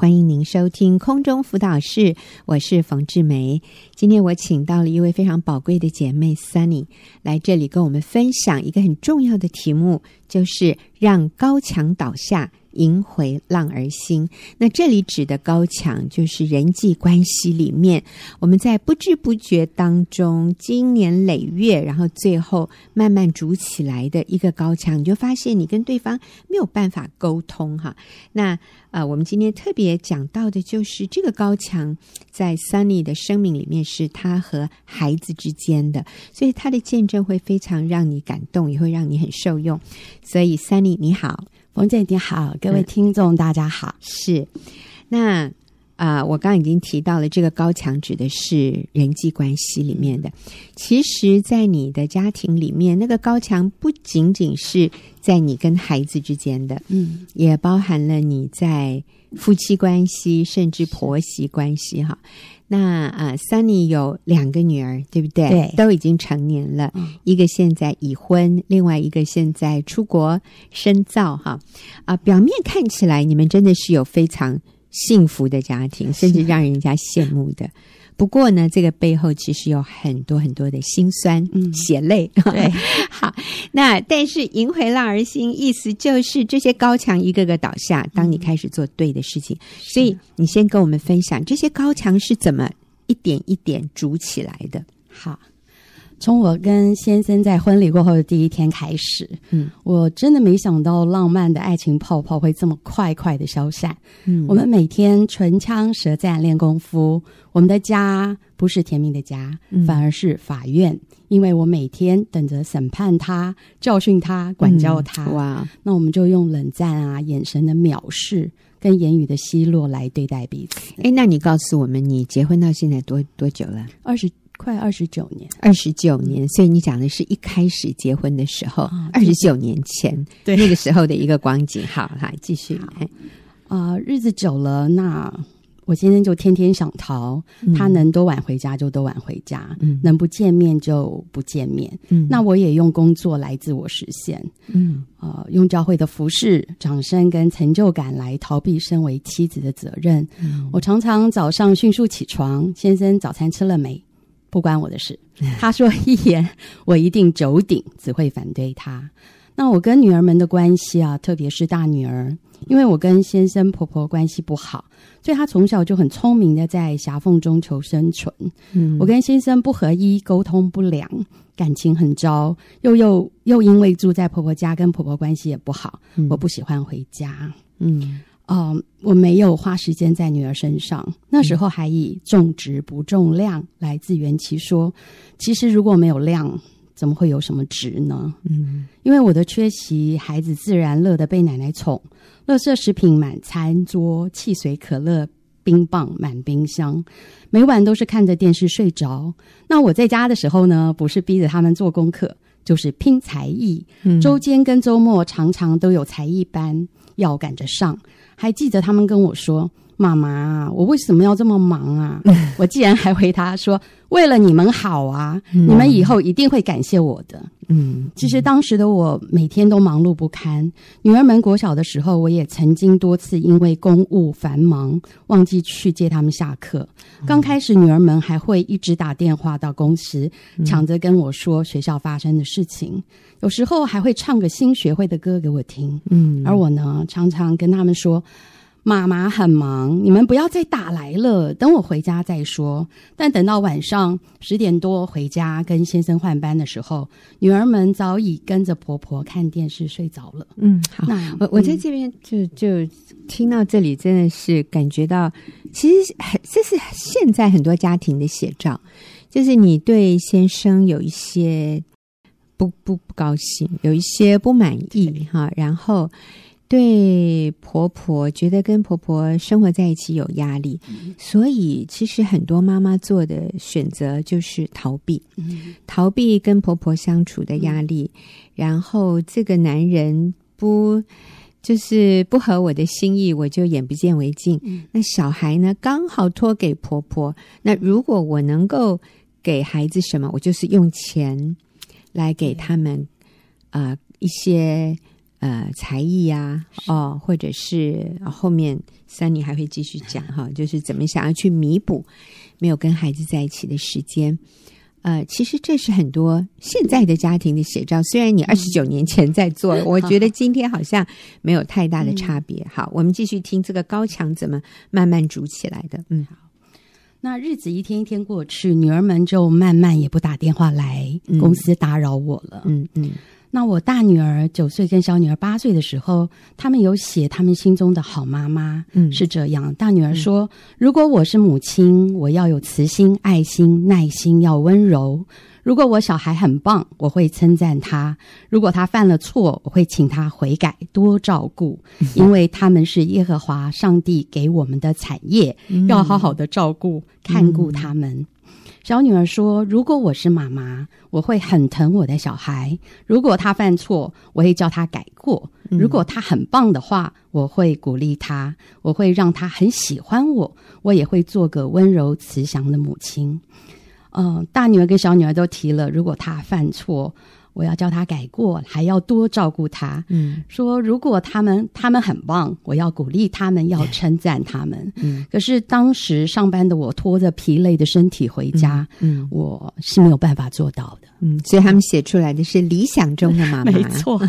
欢迎您收听空中辅导室，我是冯志梅。今天我请到了一位非常宝贵的姐妹 Sunny 来这里跟我们分享一个很重要的题目，就是让高墙倒下。赢回浪儿心。那这里指的高墙，就是人际关系里面，我们在不知不觉当中，经年累月，然后最后慢慢筑起来的一个高墙，你就发现你跟对方没有办法沟通哈。那呃，我们今天特别讲到的就是这个高墙，在 Sunny 的生命里面是他和孩子之间的，所以他的见证会非常让你感动，也会让你很受用。所以 Sunny 你好。冯姐你好，各位听众、嗯、大家好。是，那啊、呃，我刚刚已经提到了，这个高墙指的是人际关系里面的。其实，在你的家庭里面，那个高墙不仅仅是在你跟孩子之间的，嗯，也包含了你在夫妻关系，甚至婆媳关系哈。那啊，Sunny 有两个女儿，对不对？对，都已经成年了，嗯，一个现在已婚，另外一个现在出国深造，哈啊，表面看起来你们真的是有非常幸福的家庭，甚至让人家羡慕的。不过呢，这个背后其实有很多很多的辛酸、嗯、血泪。对，好，那但是赢回浪儿心，意思就是这些高墙一个个倒下，当你开始做对的事情。嗯、所以你先跟我们分享这些高墙是怎么一点一点筑起来的。好。从我跟先生在婚礼过后的第一天开始，嗯，我真的没想到浪漫的爱情泡泡会这么快快的消散。嗯，我们每天唇枪舌战练功夫，我们的家不是甜蜜的家，嗯，反而是法院，因为我每天等着审判他、教训他、管教他。嗯，哇，那我们就用冷战啊、眼神的藐视跟言语的奚落来对待彼此。诶，那你告诉我们，你结婚到现在多多久了？二十。快二十九年，二十九年，所以你讲的是一开始结婚的时候，二十九年前，对那个时候的一个光景。好，来继续。啊、呃，日子久了，那我先生就天天想逃，嗯、他能多晚回家就多晚回家，嗯、能不见面就不见面。嗯，那我也用工作来自我实现。嗯，呃，用教会的服饰、掌声跟成就感来逃避身为妻子的责任。嗯，我常常早上迅速起床，先生早餐吃了没？不关我的事，他说一言，我一定九鼎，只会反对他。那我跟女儿们的关系啊，特别是大女儿，因为我跟先生婆婆关系不好，所以她从小就很聪明的在夹缝中求生存。嗯，我跟先生不合一，沟通不良，感情很糟，又又又因为住在婆婆家，跟婆婆关系也不好，嗯，我不喜欢回家。嗯。嗯、呃，我没有花时间在女儿身上。那时候还以重质不重量来自圆其说。其实如果没有量，怎么会有什么值呢？嗯，因为我的缺席，孩子自然乐得被奶奶宠。垃圾食品满餐桌，汽水、可乐、冰棒满冰箱，每晚都是看着电视睡着。那我在家的时候呢，不是逼着他们做功课，就是拼才艺。周间跟周末常常都有才艺班要赶着上。还记得他们跟我说：“妈妈，我为什么要这么忙啊？” 我竟然还回答说：“为了你们好啊，嗯、你们以后一定会感谢我的。”嗯，其实当时的我每天都忙碌不堪。女儿们国小的时候，我也曾经多次因为公务繁忙忘记去接他们下课。刚开始，女儿们还会一直打电话到公司，抢着跟我说学校发生的事情。有时候还会唱个新学会的歌给我听，嗯，而我呢，常常跟他们说：“妈妈很忙，你们不要再打来了，等我回家再说。”但等到晚上十点多回家跟先生换班的时候，女儿们早已跟着婆婆看电视睡着了。嗯，好，那我我在这边就就听到这里，真的是感觉到，其实很这是现在很多家庭的写照，就是你对先生有一些。不不不高兴，有一些不满意哈，然后对婆婆觉得跟婆婆生活在一起有压力，嗯、所以其实很多妈妈做的选择就是逃避，嗯、逃避跟婆婆相处的压力，嗯、然后这个男人不就是不合我的心意，我就眼不见为净。嗯、那小孩呢，刚好托给婆婆，那如果我能够给孩子什么，我就是用钱。来给他们啊、呃、一些呃才艺呀、啊，哦，或者是后面 Sunny 还会继续讲 哈，就是怎么想要去弥补没有跟孩子在一起的时间。呃，其实这是很多现在的家庭的写照。虽然你二十九年前在做，嗯、我觉得今天好像没有太大的差别。嗯、好，我们继续听这个高墙怎么慢慢筑起来的。嗯，好。那日子一天一天过去，女儿们就慢慢也不打电话来公司打扰我了。嗯嗯。嗯那我大女儿九岁跟小女儿八岁的时候，他们有写他们心中的好妈妈，嗯，是这样。大女儿说：“嗯、如果我是母亲，我要有慈心、爱心、耐心，要温柔。如果我小孩很棒，我会称赞他；如果他犯了错，我会请他悔改，多照顾，因为他们是耶和华上帝给我们的产业，嗯、要好好的照顾、看顾他们。嗯”小女儿说：“如果我是妈妈，我会很疼我的小孩。如果他犯错，我会叫他改过；如果他很棒的话，我会鼓励他，我会让他很喜欢我。我也会做个温柔慈祥的母亲。”嗯，大女儿跟小女儿都提了，如果他犯错。我要叫他改过，还要多照顾他。嗯，说如果他们他们很棒，我要鼓励他们，要称赞他们。嗯，可是当时上班的我拖着疲累的身体回家，嗯，嗯我是没有办法做到的。嗯，所以他们写出来的是理想中的妈妈，没错。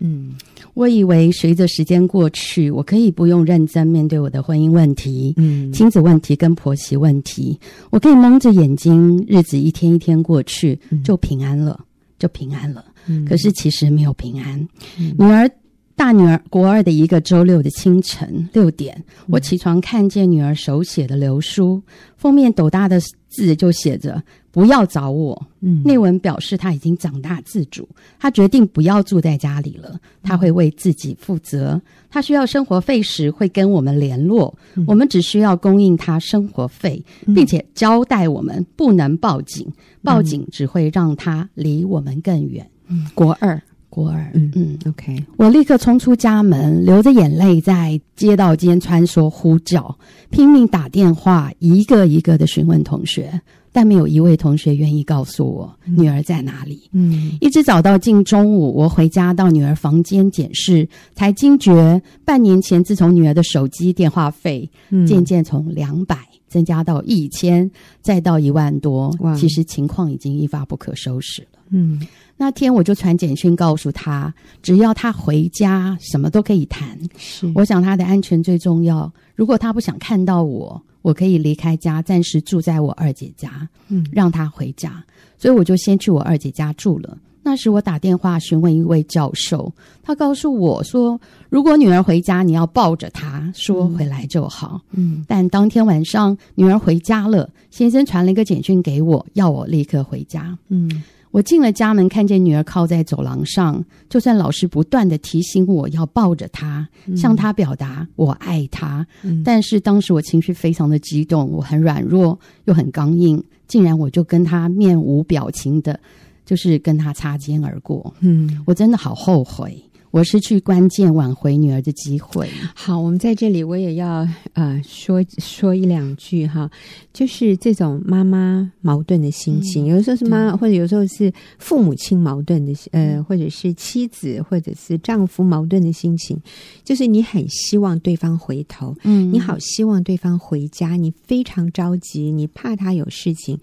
嗯，我以为随着时间过去，我可以不用认真面对我的婚姻问题、嗯，亲子问题跟婆媳问题，我可以蒙着眼睛，日子一天一天过去，就平安了，就平安了。嗯、可是其实没有平安。嗯、女儿，大女儿国二的一个周六的清晨六点，我起床看见女儿手写的留书，封面斗大的字就写着。不要找我。嗯，内文表示她已经长大自主，她决定不要住在家里了，她会为自己负责。她需要生活费时会跟我们联络，嗯、我们只需要供应她生活费，并且交代我们不能报警，报警只会让她离我们更远。嗯，国二，国儿，嗯嗯，OK。我立刻冲出家门，流着眼泪在街道间穿梭呼叫，拼命打电话，一个一个的询问同学。但没有一位同学愿意告诉我女儿在哪里。嗯，一直找到近中午，我回家到女儿房间检视，才惊觉半年前自从女儿的手机电话费渐渐从两百增加到一千，再到一万多，其实情况已经一发不可收拾了。嗯，那天我就传简讯告诉他，只要他回家，什么都可以谈。是，我想他的安全最重要。如果他不想看到我。我可以离开家，暂时住在我二姐家，嗯，让她回家。所以我就先去我二姐家住了。那时我打电话询问一位教授，他告诉我说，如果女儿回家，你要抱着她说回来就好。嗯，但当天晚上女儿回家了，先生传了一个简讯给我，要我立刻回家。嗯。我进了家门，看见女儿靠在走廊上。就算老师不断地提醒我要抱着她，嗯、向她表达我爱她，嗯、但是当时我情绪非常的激动，我很软弱又很刚硬，竟然我就跟她面无表情的，就是跟她擦肩而过。嗯，我真的好后悔。我失去关键挽回女儿的机会。好，我们在这里我也要呃说说一两句哈，就是这种妈妈矛盾的心情，嗯、有的时候是妈或者有时候是父母亲矛盾的，呃，或者是妻子或者是丈夫矛盾的心情，就是你很希望对方回头，嗯，你好希望对方回家，你非常着急，你怕他有事情。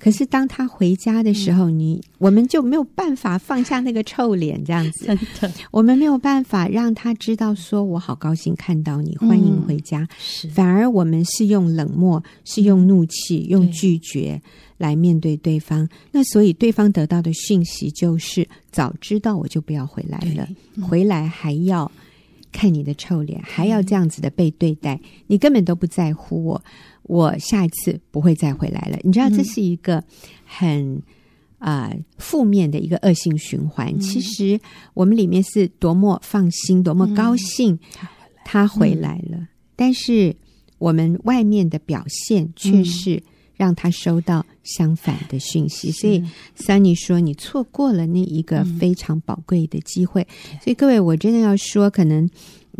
可是当他回家的时候，嗯、你我们就没有办法放下那个臭脸，这样子。真的，我们没有办法让他知道，说我好高兴看到你，欢迎回家。嗯、是，反而我们是用冷漠，是用怒气，用拒绝来面对对方。对那所以对方得到的讯息就是：早知道我就不要回来了，嗯、回来还要看你的臭脸，还要这样子的被对待，你根本都不在乎我。我下一次不会再回来了。你知道，这是一个很啊、呃、负面的一个恶性循环。嗯、其实我们里面是多么放心，多么高兴，他回来了。嗯、但是我们外面的表现却是让他收到相反的讯息。嗯、所以，Sunny 说你错过了那一个非常宝贵的机会。嗯、所以各位，我真的要说，可能。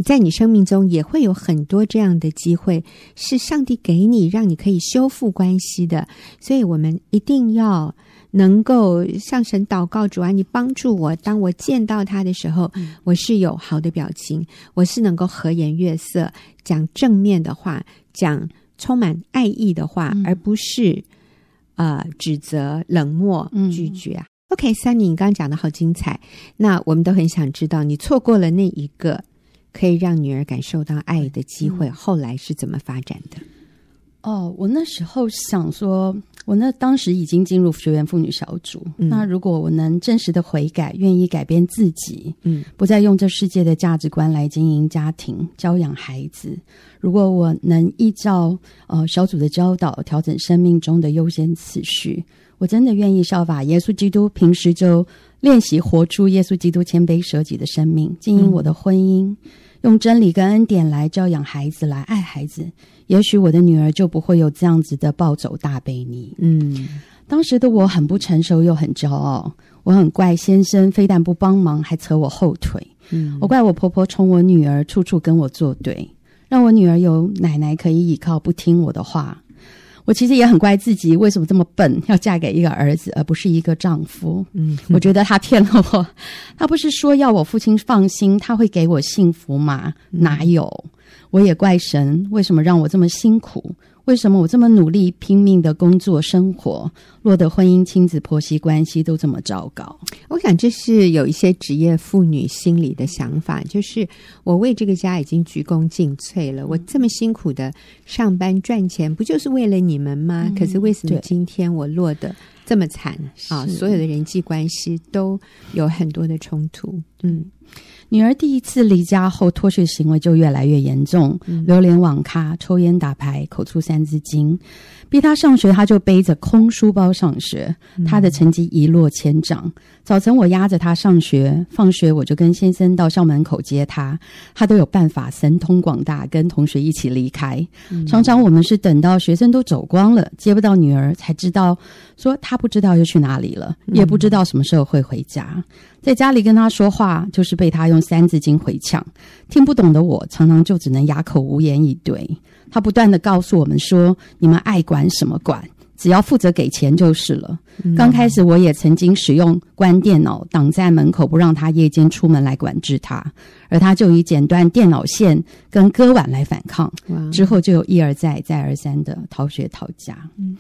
在你生命中也会有很多这样的机会，是上帝给你，让你可以修复关系的。所以，我们一定要能够向神祷告，主啊，你帮助我。当我见到他的时候，嗯、我是有好的表情，我是能够和颜悦色，讲正面的话，讲充满爱意的话，嗯、而不是呃指责、冷漠、拒绝啊。嗯、OK，Sunny，你刚刚讲的好精彩。那我们都很想知道，你错过了那一个可以让女儿感受到爱的机会，嗯、后来是怎么发展的？哦，我那时候想说。我那当时已经进入学员妇女小组。嗯、那如果我能真实的悔改，愿意改变自己，嗯，不再用这世界的价值观来经营家庭、教养孩子。如果我能依照呃小组的教导，调整生命中的优先次序，我真的愿意效法耶稣基督，平时就练习活出耶稣基督谦卑舍己的生命，经营我的婚姻，嗯、用真理跟恩典来教养孩子，来爱孩子。也许我的女儿就不会有这样子的暴走大悖逆。嗯，当时的我很不成熟又很骄傲，我很怪先生，非但不帮忙，还扯我后腿。嗯，我怪我婆婆宠我女儿，处处跟我作对，让我女儿有奶奶可以依靠，不听我的话。我其实也很怪自己，为什么这么笨，要嫁给一个儿子而不是一个丈夫？嗯，我觉得他骗了我。他不是说要我父亲放心，他会给我幸福吗？哪有？我也怪神，为什么让我这么辛苦？为什么我这么努力拼命的工作生活，落得婚姻、亲子、婆媳关系都这么糟糕？我想这是有一些职业妇女心里的想法，就是我为这个家已经鞠躬尽瘁了，我这么辛苦的上班赚钱，不就是为了你们吗？嗯、可是为什么今天我落得这么惨啊？所有的人际关系都有很多的冲突，嗯。女儿第一次离家后，脱学行为就越来越严重，嗯、流连网咖、抽烟打牌、口出三字经。逼她上学，她就背着空书包上学，她的成绩一落千丈。早晨我押着她上学，放学我就跟先生到校门口接她，她都有办法神通广大，跟同学一起离开。常常我们是等到学生都走光了，接不到女儿，才知道说她不知道又去哪里了，也不知道什么时候会回家。在家里跟他说话，就是被他用三字经回呛，听不懂的我常常就只能哑口无言以对。他不断的告诉我们说：“你们爱管什么管，只要负责给钱就是了。嗯”刚开始我也曾经使用关电脑挡在门口，不让他夜间出门来管制他，而他就以剪断电脑线跟割腕来反抗。之后就有一而再、再而三的逃学逃家。嗯，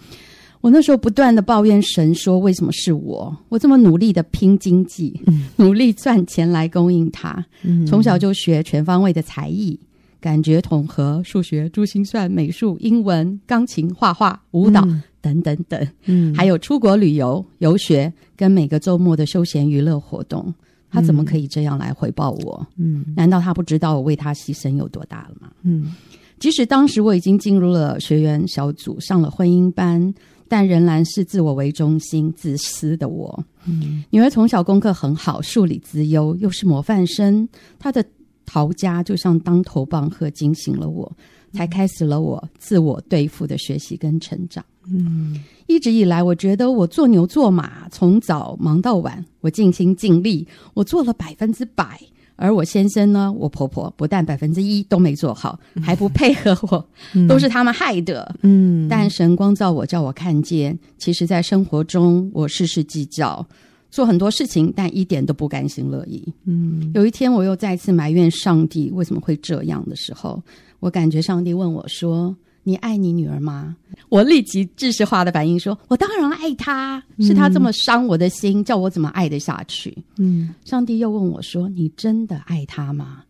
我那时候不断地抱怨神说：“为什么是我？我这么努力地拼经济，嗯、努力赚钱来供应他。嗯、从小就学全方位的才艺。”感觉统合、数学、珠心算、美术、英文、钢琴、画画、舞蹈、嗯、等等等，嗯，还有出国旅游、游学跟每个周末的休闲娱乐活动，他怎么可以这样来回报我？嗯，难道他不知道我为他牺牲有多大了吗？嗯，即使当时我已经进入了学员小组，上了婚姻班，但仍然是自我为中心、自私的我。嗯，女儿从小功课很好，数理资优，又是模范生，她的。逃家就像当头棒喝，惊醒了我，才开始了我自我对付的学习跟成长。嗯，一直以来，我觉得我做牛做马，从早忙到晚，我尽心尽力，我做了百分之百。而我先生呢，我婆婆不但百分之一都没做好，还不配合我，嗯、都是他们害的。嗯，但神光照我，叫我看见，其实在生活中，我事事计较。做很多事情，但一点都不甘心乐意。嗯，有一天我又再次埋怨上帝为什么会这样的时候，我感觉上帝问我说：“你爱你女儿吗？”我立即知识化的反应说：“我当然爱她，是她这么伤我的心，叫我怎么爱得下去？”嗯，上帝又问我说：“你真的爱她吗？”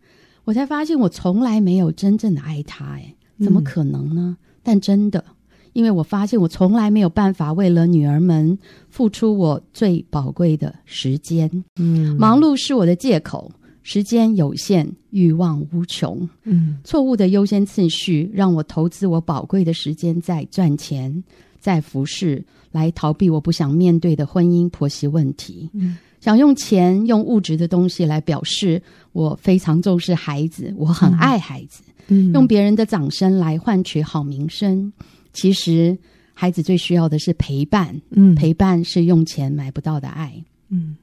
我才发现我从来没有真正的爱她，哎，怎么可能呢？但真的。因为我发现我从来没有办法为了女儿们付出我最宝贵的时间。嗯，忙碌是我的借口，时间有限，欲望无穷。嗯，错误的优先次序让我投资我宝贵的时间在赚钱，在服侍，来逃避我不想面对的婚姻婆媳问题。嗯，想用钱用物质的东西来表示我非常重视孩子，我很爱孩子。嗯，用别人的掌声来换取好名声。其实，孩子最需要的是陪伴。嗯，陪伴是用钱买不到的爱。嗯，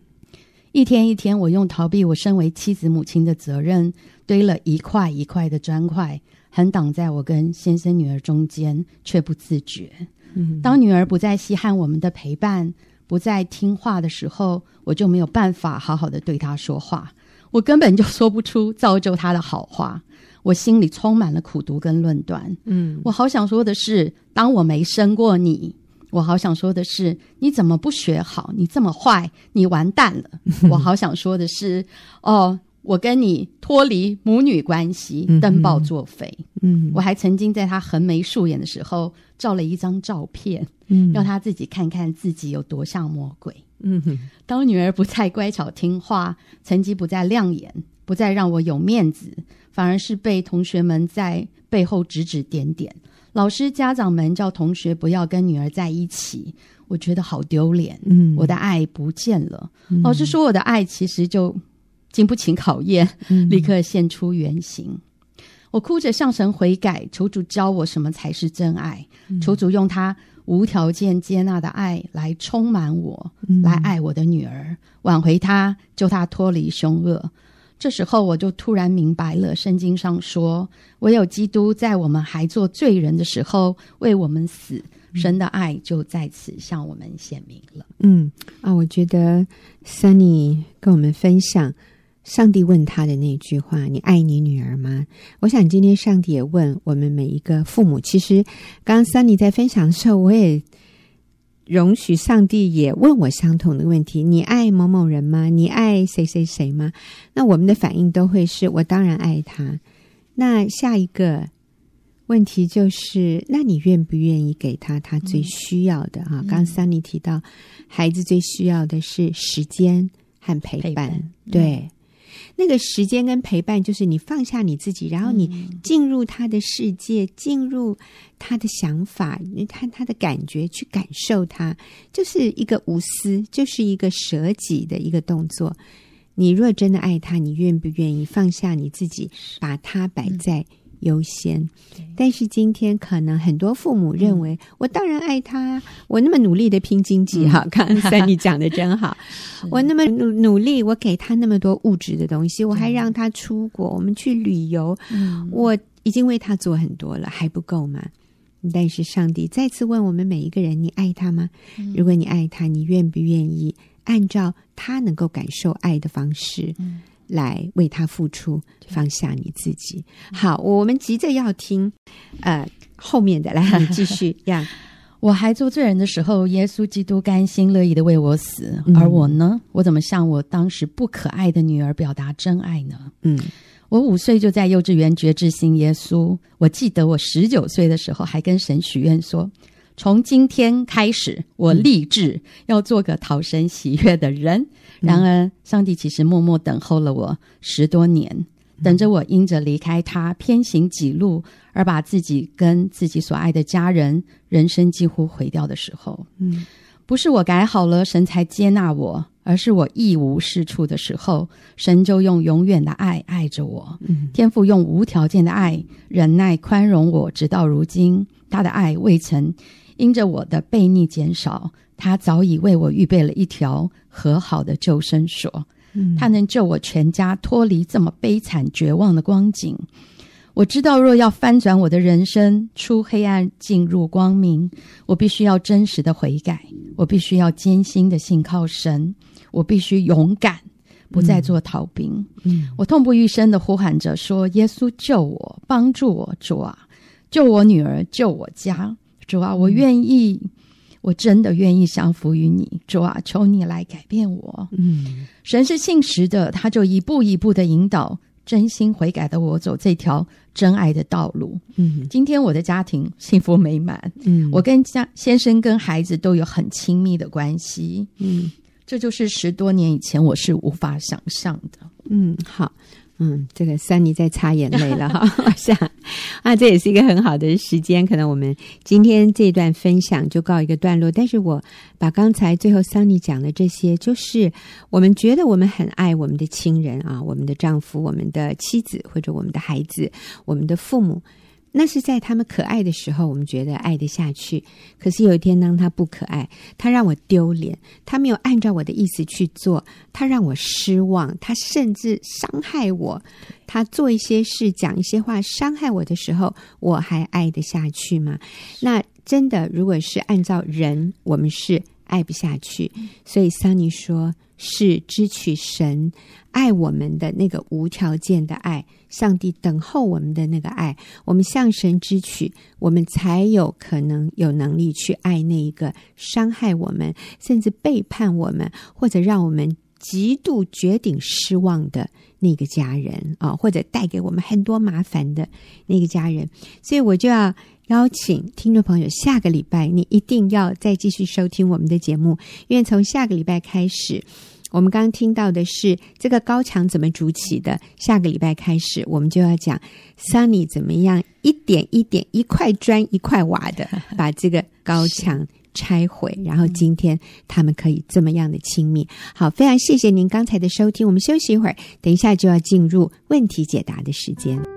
一天一天，我用逃避我身为妻子母亲的责任，堆了一块一块的砖块，横挡在我跟先生女儿中间，却不自觉。嗯，当女儿不再稀罕我们的陪伴，不再听话的时候，我就没有办法好好的对她说话，我根本就说不出造就她的好话。我心里充满了苦毒跟论断。嗯，我好想说的是，当我没生过你，我好想说的是，你怎么不学好？你这么坏，你完蛋了。我好想说的是，哦，我跟你脱离母女关系，登报作废。嗯，我还曾经在他横眉竖眼的时候照了一张照片，嗯，让他自己看看自己有多像魔鬼。嗯哼，当女儿不再乖巧听话，成绩不再亮眼，不再让我有面子。反而是被同学们在背后指指点点，老师、家长们叫同学不要跟女儿在一起，我觉得好丢脸。嗯，我的爱不见了。嗯、老师说我的爱其实就经不起考验，嗯、立刻现出原形。我哭着向神悔改，求主教我什么才是真爱，嗯、求主用他无条件接纳的爱来充满我，嗯、来爱我的女儿，挽回她，救她脱离凶恶。这时候我就突然明白了，圣经上说，唯有基督在我们还做罪人的时候为我们死，神的爱就在此向我们显明了。嗯啊，我觉得 Sunny 跟我们分享上帝问他的那句话：“你爱你女儿吗？”我想今天上帝也问我们每一个父母。其实刚刚 Sunny 在分享的时候，我也。容许上帝也问我相同的问题：你爱某某人吗？你爱谁谁谁吗？那我们的反应都会是我当然爱他。那下一个问题就是：那你愿不愿意给他他最需要的？哈、嗯，刚刚 Sunny 提到，孩子最需要的是时间和陪伴，陪伴对。那个时间跟陪伴，就是你放下你自己，然后你进入他的世界，进入他的想法，你看他的感觉，去感受他，就是一个无私，就是一个舍己的一个动作。你若真的爱他，你愿不愿意放下你自己，把他摆在优先，但是今天可能很多父母认为，嗯、我当然爱他，我那么努力的拼经济，哈、嗯，刚才你讲的真好，我那么努努力，我给他那么多物质的东西，我还让他出国，我们去旅游，嗯、我已经为他做很多了，还不够吗？但是上帝再次问我们每一个人：你爱他吗？嗯、如果你爱他，你愿不愿意按照他能够感受爱的方式？嗯来为他付出，放下你自己。好，我们急着要听，呃，后面的来，你继续。呀，我还做罪人的时候，耶稣基督甘心乐意的为我死，嗯、而我呢，我怎么向我当时不可爱的女儿表达真爱呢？嗯，我五岁就在幼稚园决志信耶稣。我记得我十九岁的时候，还跟神许愿说。从今天开始，我立志要做个讨神喜悦的人。嗯、然而，上帝其实默默等候了我十多年，嗯、等着我因着离开他偏行己路，而把自己跟自己所爱的家人人生几乎毁掉的时候。嗯，不是我改好了，神才接纳我，而是我一无是处的时候，神就用永远的爱爱着我。嗯、天父用无条件的爱忍耐宽容我，直到如今，他的爱未曾。因着我的悖逆减少，他早已为我预备了一条和好的救生索。嗯，他能救我全家脱离这么悲惨绝望的光景。我知道，若要翻转我的人生，出黑暗进入光明，我必须要真实的悔改，我必须要艰辛的信靠神，我必须勇敢，不再做逃兵。嗯，嗯，我痛不欲生的呼喊着说：“耶稣救我，帮助我，主啊，救我女儿，救我家。”主啊，我愿意，我真的愿意降服于你。主啊，求你来改变我。嗯，神是信实的，他就一步一步的引导真心悔改的我走这条真爱的道路。嗯，今天我的家庭幸福美满。嗯，我跟家先生跟孩子都有很亲密的关系。嗯，这就是十多年以前我是无法想象的。嗯，好。嗯，这个桑尼在擦眼泪了哈，好像啊，这也是一个很好的时间。可能我们今天这一段分享就告一个段落。但是我把刚才最后桑尼讲的这些，就是我们觉得我们很爱我们的亲人啊，我们的丈夫、我们的妻子或者我们的孩子、我们的父母。那是在他们可爱的时候，我们觉得爱得下去。可是有一天，当他不可爱，他让我丢脸，他没有按照我的意思去做，他让我失望，他甚至伤害我，他做一些事、讲一些话伤害我的时候，我还爱得下去吗？那真的，如果是按照人，我们是爱不下去。所以桑尼说，是支取神爱我们的那个无条件的爱，上帝等候我们的那个爱，我们向神支取，我们才有可能有能力去爱那一个伤害我们，甚至背叛我们，或者让我们极度绝顶失望的那个家人啊，或者带给我们很多麻烦的那个家人。所以我就要邀请听众朋友，下个礼拜你一定要再继续收听我们的节目，因为从下个礼拜开始。我们刚刚听到的是这个高墙怎么筑起的？下个礼拜开始，我们就要讲 Sunny 怎么样一点一点、一块砖一块瓦的把这个高墙拆毁。然后今天他们可以这么样的亲密。好，非常谢谢您刚才的收听。我们休息一会儿，等一下就要进入问题解答的时间。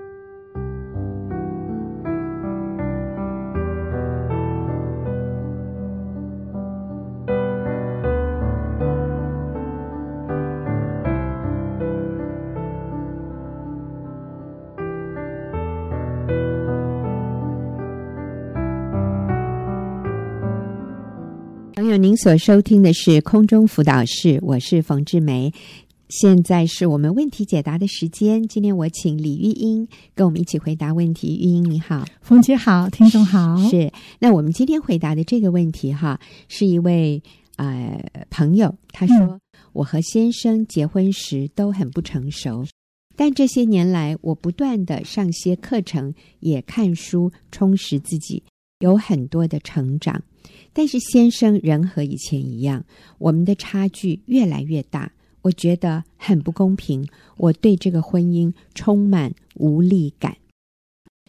您所收听的是空中辅导室，我是冯志梅。现在是我们问题解答的时间。今天我请李玉英跟我们一起回答问题。玉英你好，冯姐好，听众好。是，那我们今天回答的这个问题哈，是一位呃朋友，他说、嗯、我和先生结婚时都很不成熟，但这些年来我不断的上些课程，也看书充实自己，有很多的成长。但是先生仍和以前一样，我们的差距越来越大，我觉得很不公平。我对这个婚姻充满无力感，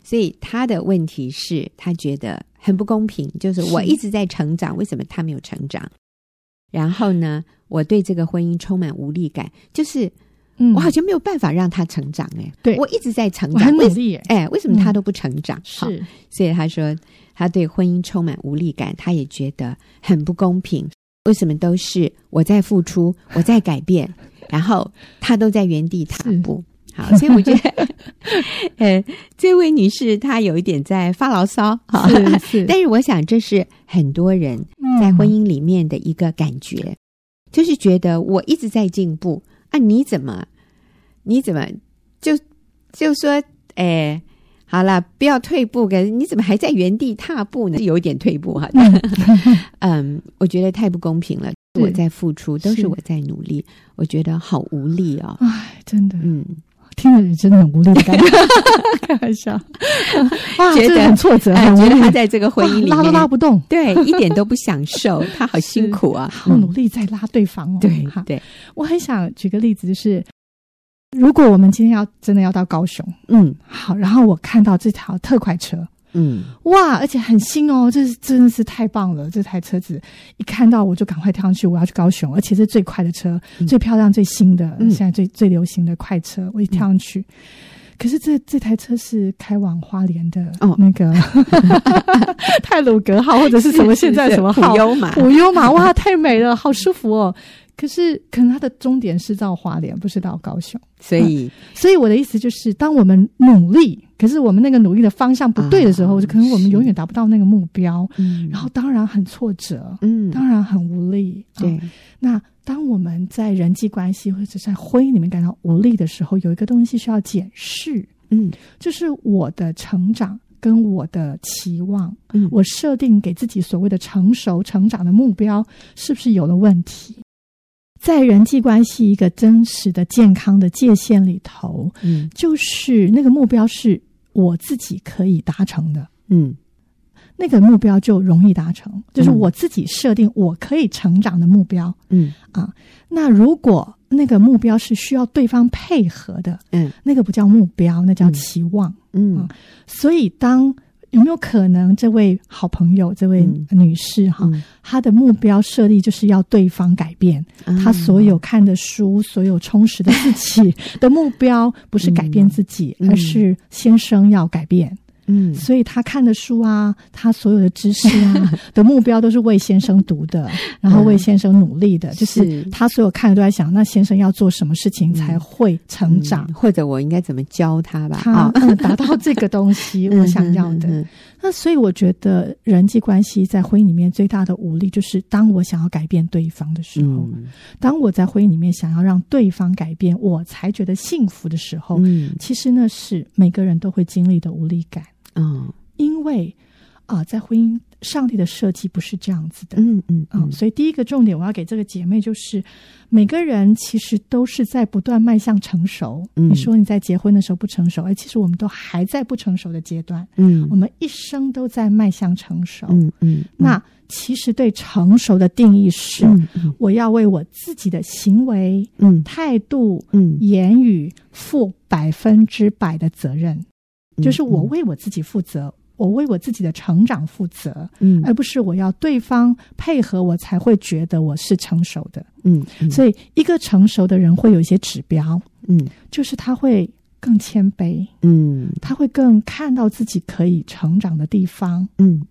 所以他的问题是，他觉得很不公平，就是我一直在成长，为什么他没有成长？然后呢，我对这个婚姻充满无力感，就是我好像没有办法让他成长。哎，对，我一直在成长，很努力。哎，为什么他都不成长？好，是，所以他说。他对婚姻充满无力感，他也觉得很不公平。为什么都是我在付出，我在改变，然后他都在原地踏步？好，所以我觉得，呃，这位女士她有一点在发牢骚，是是。但是我想，这是很多人在婚姻里面的一个感觉，嗯、就是觉得我一直在进步啊，你怎么，你怎么就就说，哎。好了，不要退步，可是你怎么还在原地踏步呢？有一点退步哈。嗯，我觉得太不公平了。我在付出，都是我在努力，我觉得好无力哦。哎，真的，嗯，听了你真的很无力的感觉。开玩笑，觉得很挫折，觉得他在这个婚姻里面拉都拉不动，对，一点都不享受，他好辛苦啊，好努力在拉对方哦。对对，我很想举个例子，就是。如果我们今天要真的要到高雄，嗯，好，然后我看到这条特快车，嗯，哇，而且很新哦，这是真的是太棒了，这台车子一看到我就赶快跳上去，我要去高雄，而且是最快的车，嗯、最漂亮、最新的，嗯、现在最最流行的快车，我一跳上去，嗯、可是这这台车是开往花莲的哦，那个 泰鲁格号或者是什么现在什么号？普悠玛，普悠玛，哇，太美了，好舒服哦。可是，可能他的终点是到花莲，不是到高雄。所以，嗯，所以我的意思就是，当我们努力，可是我们那个努力的方向不对的时候，啊，就可能我们永远达不到那个目标。嗯，然后当然很挫折，嗯，当然很无力。对，嗯，那当我们在人际关系或者在婚姻里面感到无力的时候，有一个东西需要检视，嗯，就是我的成长跟我的期望，嗯，我设定给自己所谓的成熟成长的目标，是不是有了问题？在人际关系一个真实的健康的界限里头，嗯，就是那个目标是我自己可以达成的，嗯，那个目标就容易达成，就是我自己设定我可以成长的目标，嗯。啊，那如果那个目标是需要对方配合的，嗯，那个不叫目标，那叫期望，嗯，啊，所以当。有没有可能，这位好朋友，这位女士哈，嗯、她的目标设立就是要对方改变，嗯、她所有看的书，所有充实的自己 的目标，不是改变自己，嗯、而是先生要改变。嗯，所以他看的书啊，他所有的知识啊 的目标都是为先生读的，然后为先生努力的，嗯、就是他所有看的都在想，那先生要做什么事情才会成长，嗯、或者我应该怎么教他吧？他、哦嗯、达到这个东西，我想要的。那所以我觉得人际关系在婚姻里面最大的无力，就是当我想要改变对方的时候，嗯、当我在婚姻里面想要让对方改变，我才觉得幸福的时候，嗯、其实那是每个人都会经历的无力感。嗯，因为啊、呃，在婚姻，上帝的设计不是这样子的。嗯嗯嗯，嗯，所以第一个重点，我要给这个姐妹就是，每个人其实都是在不断迈向成熟。嗯，你说你在结婚的时候不成熟，哎，其实我们都还在不成熟的阶段。嗯，我们一生都在迈向成熟。嗯嗯，嗯，那其实对成熟的定义是，嗯嗯、我要为我自己的行为、嗯态度、嗯言语负百分之百的责任。就是我为我自己负责，嗯、我为我自己的成长负责，嗯，而不是我要对方配合我才会觉得我是成熟的，嗯，嗯，所以一个成熟的人会有一些指标，嗯，就是他会更谦卑，嗯，他会更看到自己可以成长的地方，嗯，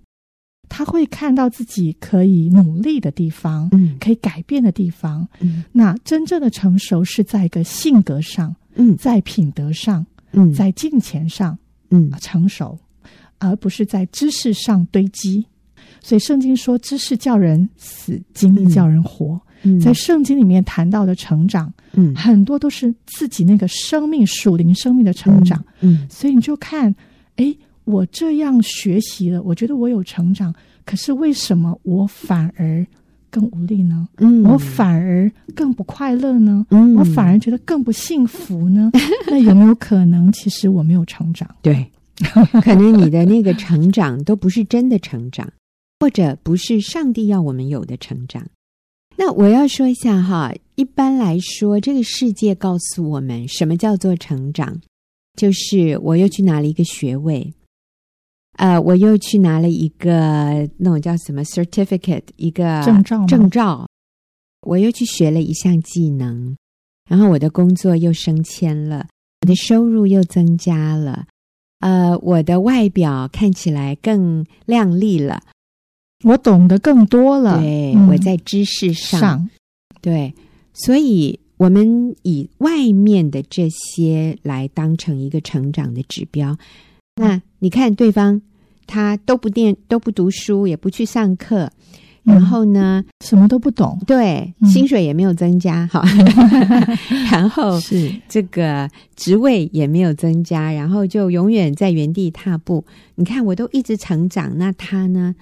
他会看到自己可以努力的地方，嗯，可以改变的地方，嗯，那真正的成熟是在一个性格上，嗯，在品德上，嗯，在金钱上。嗯，成熟，而不是在知识上堆积。所以圣经说，知识叫人死，经历叫人活。嗯，在圣经里面谈到的成长，嗯，很多都是自己那个生命属灵生命的成长。嗯，所以你就看，哎，我这样学习了，我觉得我有成长，可是为什么我反而更无力呢？嗯，我反而更不快乐呢？嗯，我反而觉得更不幸福呢？那有没有可能，其实我没有成长？对，可能你的那个成长都不是真的成长，或者不是上帝要我们有的成长。那我要说一下哈，一般来说，这个世界告诉我们什么叫做成长，就是我又去拿了一个学位。呃，我又去拿了一个那种叫什么 certificate，一个证照，证照。我又去学了一项技能，然后我的工作又升迁了，我的收入又增加了，呃，我的外表看起来更靓丽了，我懂得更多了。对，嗯，我在知识上，上对，所以我们以外面的这些来当成一个成长的指标。那你看对方。他都不念，都不读书，也不去上课，然后呢，什么都不懂，对，薪水也没有增加，哈，然后是这个职位也没有增加，然后就永远在原地踏步。你看，我都一直成长，那他呢？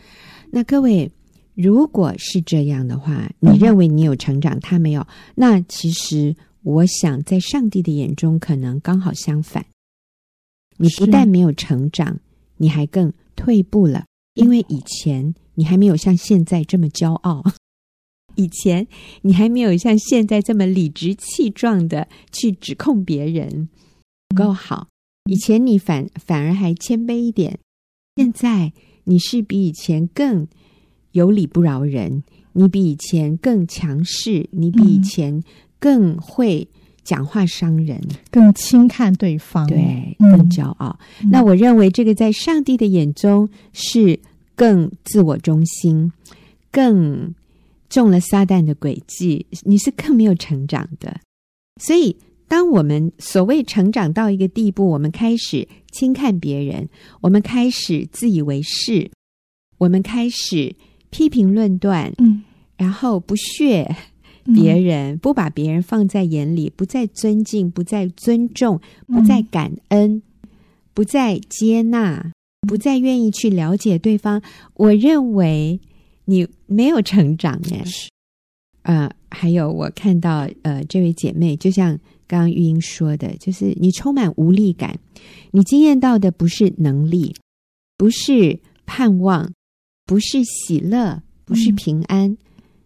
那各位，如果是这样的话，你认为你有成长，他没有，那其实我想，在上帝的眼中，可能刚好相反。你不但没有成长，你还更。退步了，因为以前你还没有像现在这么骄傲，以前你还没有像现在这么理直气壮的去指控别人不够好，以前你反反而还谦卑一点，现在你是比以前更有理不饶人，你比以前更强势，你比以前更会。讲话伤人，更轻看对方，对，更骄傲。嗯、那我认为这个在上帝的眼中是更自我中心，更中了撒旦的诡计。你是更没有成长的。所以，当我们所谓成长到一个地步，我们开始轻看别人，我们开始自以为是，我们开始批评论断，嗯，然后不屑。别人不把别人放在眼里，不再尊敬，不再尊重，不再感恩，嗯、不再接纳，不再愿意去了解对方。我认为你没有成长耶。呃，还有我看到呃，这位姐妹，就像刚刚玉英说的，就是你充满无力感，你经验到的不是能力，不是盼望，不是喜乐，不是平安。嗯、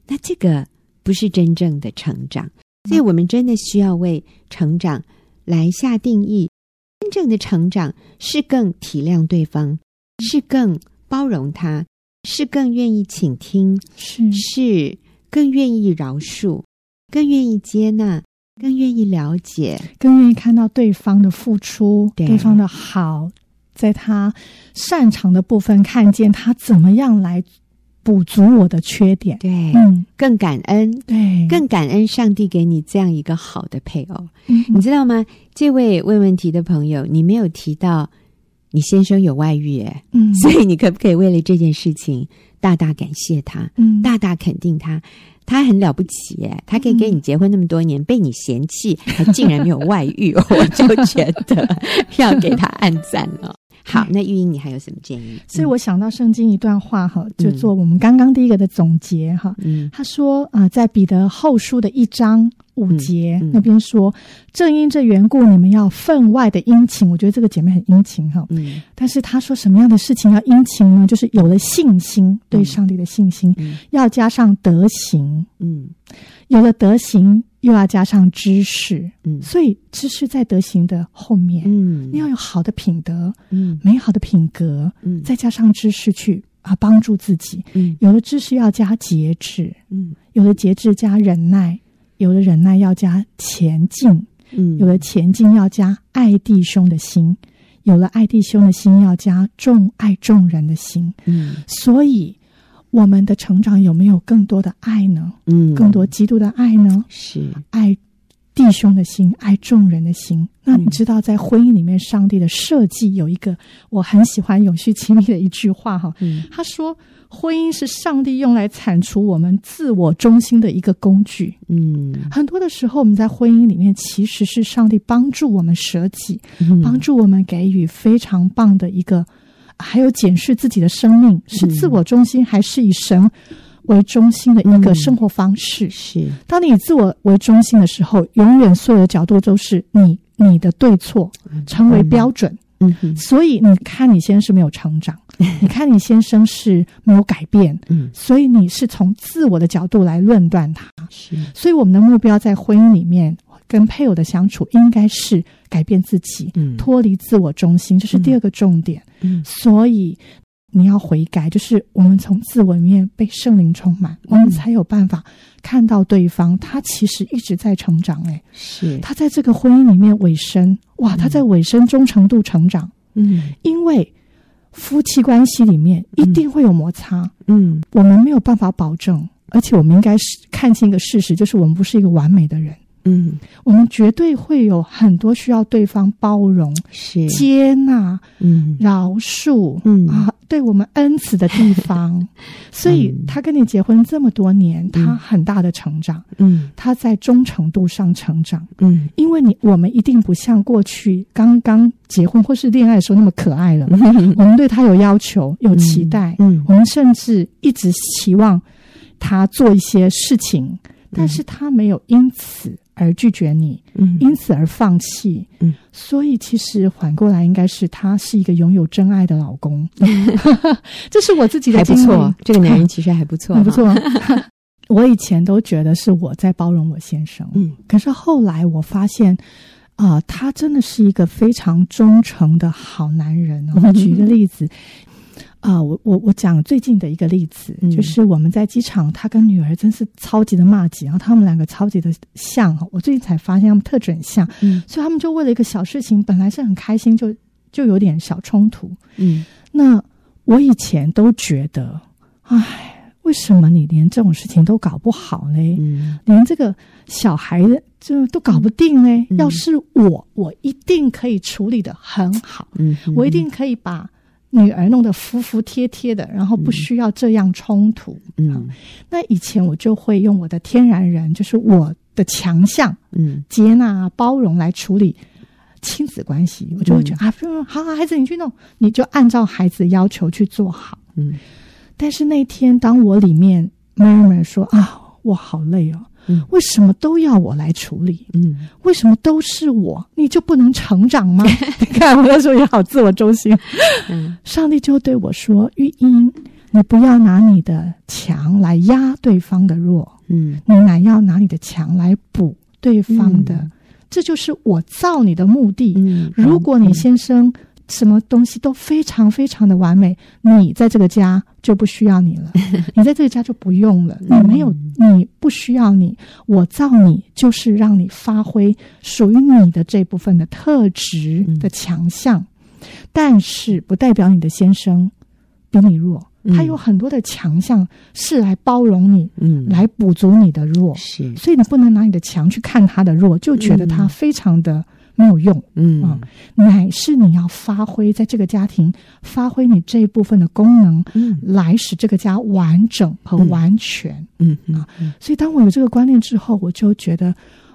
那这个。不是真正的成长，所以我们真的需要为成长来下定义。真正的成长是更体谅对方，是更包容他，是更愿意倾听，是。是更愿意饶恕，更愿意接纳，更愿意了解，更愿意看到对方的付出，对，对方的好，在他擅长的部分看见他怎么样来补足我的缺点。对，嗯，更感恩，对，更感恩上帝给你这样一个好的配偶。嗯，你知道吗？这位问问题的朋友，你没有提到你先生有外遇，哎，嗯，所以你可不可以为了这件事情大大感谢他，嗯，大大肯定他？他很了不起耶，他可以跟你结婚那么多年，嗯、被你嫌弃，还竟然没有外遇，我就觉得要给他按赞了。好，那玉英，你还有什么建议？所以我想到圣经一段话哈，就做我们刚刚第一个的总结哈。嗯，他说啊、呃，在彼得后书的一章五节、嗯嗯、那边说，正因这缘故，你们要分外的殷勤。我觉得这个姐妹很殷勤哈。嗯，但是他说什么样的事情要殷勤呢？就是有了信心，对上帝的信心，嗯、要加上德行。嗯，有了德行。又要加上知识，嗯，所以知识在德行的后面，嗯，你要有好的品德，嗯，美好的品格，嗯，再加上知识去啊帮助自己，嗯，有了知识要加节制，嗯，有了节制加忍耐，有了忍耐要加前进，嗯，有了前进要加爱弟兄的心，有了爱弟兄的心要加重爱众人的心，嗯，所以。我们的成长有没有更多的爱呢？嗯，更多基督的爱呢？是爱弟兄的心，爱众人的心。那你知道，在婚姻里面，上帝的设计有一个我很喜欢永续亲密的一句话哈。嗯，他说，婚姻是上帝用来铲除我们自我中心的一个工具。嗯，很多的时候，我们在婚姻里面其实是上帝帮助我们舍己，帮助我们给予非常棒的一个。还有检视自己的生命是自我中心，还是以神为中心的一个生活方式？嗯、是。当你以自我为中心的时候，永远所有的角度都是你你的对错成为标准。嗯哼。所以你看你先生是没有成长，你看你先生是没有改变。嗯。所以你是从自我的角度来论断他。是。所以我们的目标在婚姻里面。跟配偶的相处应该是改变自己，嗯，脱离自我中心，这是第二个重点。嗯，所以你要悔改，就是我们从自我里面被圣灵充满，我们才有办法看到对方，他其实一直在成长。哎，是他在这个婚姻里面尾声，哇，他在尾声忠诚度成长。嗯，因为夫妻关系里面一定会有摩擦。嗯，我们没有办法保证，而且我们应该是看清一个事实，就是我们不是一个完美的人。嗯，我们绝对会有很多需要对方包容、是。接纳、嗯。饶恕、嗯。啊，对我们恩慈的地方。所以他跟你结婚这么多年，嗯、他很大的成长，嗯，他在忠诚度上成长，嗯，因为你我们一定不像过去刚刚结婚或是恋爱的时候那么可爱了。嗯、我们对他有要求、有期待，嗯，嗯我们甚至一直期望他做一些事情，但是他没有因此。而拒绝你，嗯，因此而放弃，嗯，所以其实反过来应该是他是一个拥有真爱的老公，这是我自己的经历。还不错，这个男人其实还不错，还不错。我以前都觉得是我在包容我先生，嗯，可是后来我发现，啊、呃，他真的是一个非常忠诚的好男人。我举一个例子。啊、呃，我我我讲最近的一个例子，嗯、就是我们在机场，他跟女儿真是超级的骂街，然后他们两个超级的像。我最近才发现他们特准像，嗯，所以他们就为了一个小事情，本来是很开心，就就有点小冲突。嗯，那我以前都觉得，哎，为什么你连这种事情都搞不好嘞？嗯，连这个小孩子就都搞不定嘞？嗯、要是我，我一定可以处理的很好。嗯，我一定可以把。女儿弄得服服帖帖的，然后不需要这样冲突。嗯，嗯，那以前我就会用我的天然人，就是我的强项，嗯，接纳、包容来处理亲子关系。我就会觉得、嗯、啊，好好，孩子你去弄，你就按照孩子要求去做好。嗯，但是那天当我里面慢慢说啊，我好累哦。嗯，为什么都要我来处理？嗯，为什么都是我？你就不能成长吗？你看，我那时候也好自我中心。嗯，上帝就对我说：“玉英，你不要拿你的强来压对方的弱，嗯，你乃要拿你的强来补对方的，嗯、这就是我造你的目的。嗯，如果你先生。”什么东西都非常非常的完美，你在这个家就不需要你了，你在这个家就不用了，你没有，你不需要你，我造你就是让你发挥属于你的这部分的特质的强项。但是不代表你的先生比你弱，嗯、他有很多的强项是来包容你，嗯，来补足你的弱，是，所以你不能拿你的强去看他的弱，就觉得他非常的没有用，嗯。啊，乃是你要发挥在这个家庭，发挥你这一部分的功能，嗯，来使这个家完整和完全，嗯啊，所以当我有这个观念之后，我就觉得。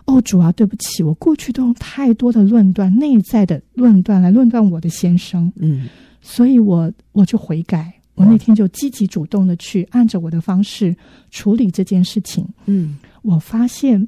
哦，主啊，对不起，我过去都用太多的论断、内在的论断来论断我的先生，嗯，所以我我就悔改，我那天就积极主动的去按着我的方式处理这件事情，嗯，我发现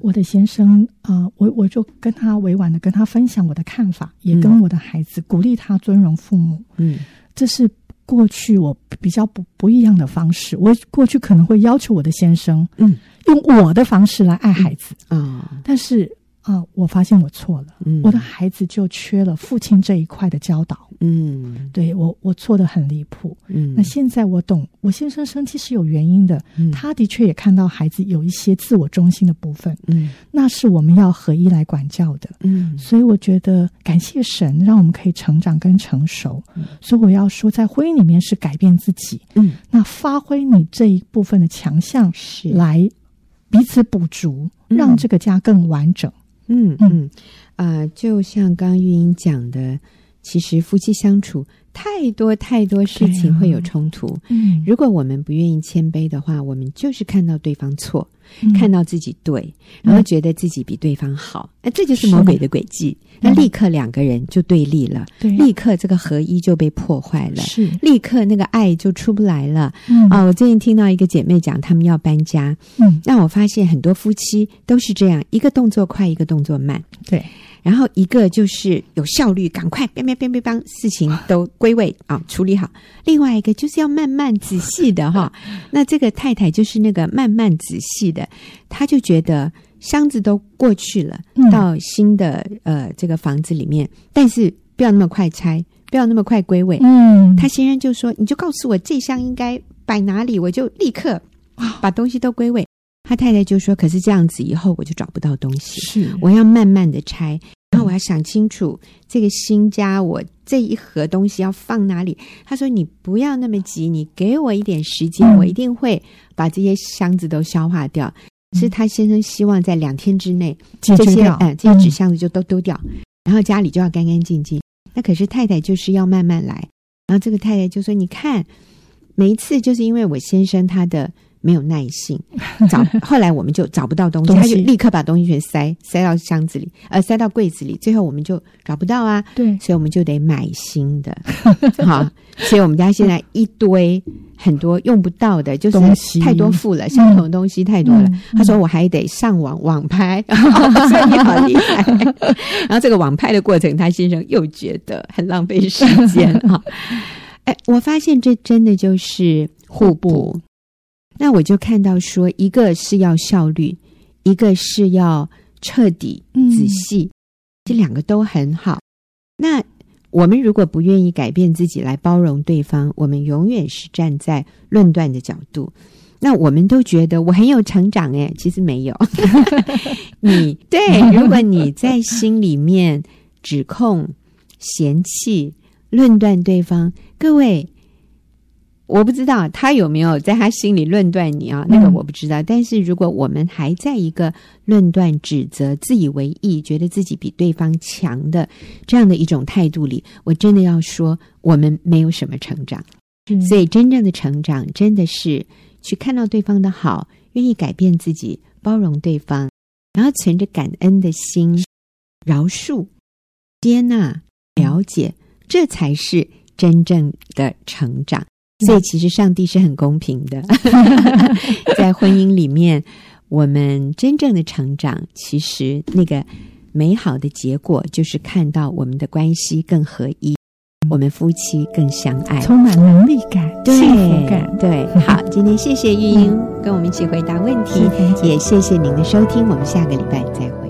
我的先生啊、呃，我我就跟他委婉的跟他分享我的看法，也跟我的孩子鼓励他尊荣父母，嗯，这是。过去我比较不不一样的方式，我过去可能会要求我的先生，嗯，用我的方式来爱孩子啊，嗯，但是。啊、呃，我发现我错了，嗯，我的孩子就缺了父亲这一块的教导，嗯，对我我错的很离谱，嗯，那现在我懂，我先生生气是有原因的，嗯，他的确也看到孩子有一些自我中心的部分，嗯，那是我们要合一来管教的，嗯，所以我觉得感谢神让我们可以成长跟成熟，嗯，所以我要说，在婚姻里面是改变自己，嗯，那发挥你这一部分的强项，是。来彼此补足，让这个家更完整。嗯嗯嗯，啊、呃，就像刚刚玉英讲的，其实夫妻相处太多太多事情会有冲突。嗯，如果我们不愿意谦卑的话，我们就是看到对方错，嗯、看到自己对，然后觉得自己比对方好，那、嗯、这就是魔鬼的诡计。那立刻两个人就对立了，对，立刻这个合一就被破坏了，是，立刻那个爱就出不来了。嗯。啊，我最近听到一个姐妹讲，他们要搬家，嗯，那我发现很多夫妻都是这样，一个动作快，一个动作慢，对，然后一个就是有效率，赶快，别别别别帮事情都归位啊，处理好；另外一个就是要慢慢仔细的哈。那这个太太就是那个慢慢仔细的，她就觉得。箱子都过去了，到新的、嗯、呃这个房子里面，但是不要那么快拆，不要那么快归位。嗯，她先生就说：“你就告诉我这箱应该摆哪里，我就立刻把东西都归位。”他太太就说：“可是这样子以后我就找不到东西，是我要慢慢的拆，然后我要想清楚这个新家我这一盒东西要放哪里。”他说：“你不要那么急，你给我一点时间，嗯、我一定会把这些箱子都消化掉。”是他先生希望在两天之内，这些呃这些纸箱子就都丢掉，嗯，然后家里就要干干净净。那可是太太就是要慢慢来，然后这个太太就说：“你看，每一次就是因为我先生他的。”没有耐性，找 后来我们就找不到东西，他就立刻把东西全塞塞到箱子里，呃，塞到柜子里，最后我们就找不到啊。对，所以我们就得买新的。好，所以我们家现在一堆很多用不到的，就是太多副了，相同的东西太多了。嗯、他说我还得上网网拍，嗯 哦、所以你好厉害。然后这个网拍的过程，他先生又觉得很浪费时间啊。哎，我发现这真的就是互补。那我就看到说，一个是要效率，一个是要彻底、仔细，嗯，这两个都很好。那我们如果不愿意改变自己来包容对方，我们永远是站在论断的角度。那我们都觉得我很有成长，诶，其实没有。你对，如果你在心里面指控、嫌弃、论断对方，各位。我不知道他有没有在他心里论断你啊？那个我不知道。嗯、但是如果我们还在一个论断、指责、自以为意，觉得自己比对方强的这样的一种态度里，我真的要说，我们没有什么成长。所以，真正的成长，真的是去看到对方的好，愿意改变自己，包容对方，然后存着感恩的心，饶恕、接纳、了解，这才是真正的成长。所以，其实上帝是很公平的，在婚姻里面，我们真正的成长，其实那个美好的结果，就是看到我们的关系更合一，我们夫妻更相爱，充满能力感、幸福感。对，好，今天谢谢玉英跟我们一起回答问题，也谢谢您的收听，我们下个礼拜再会。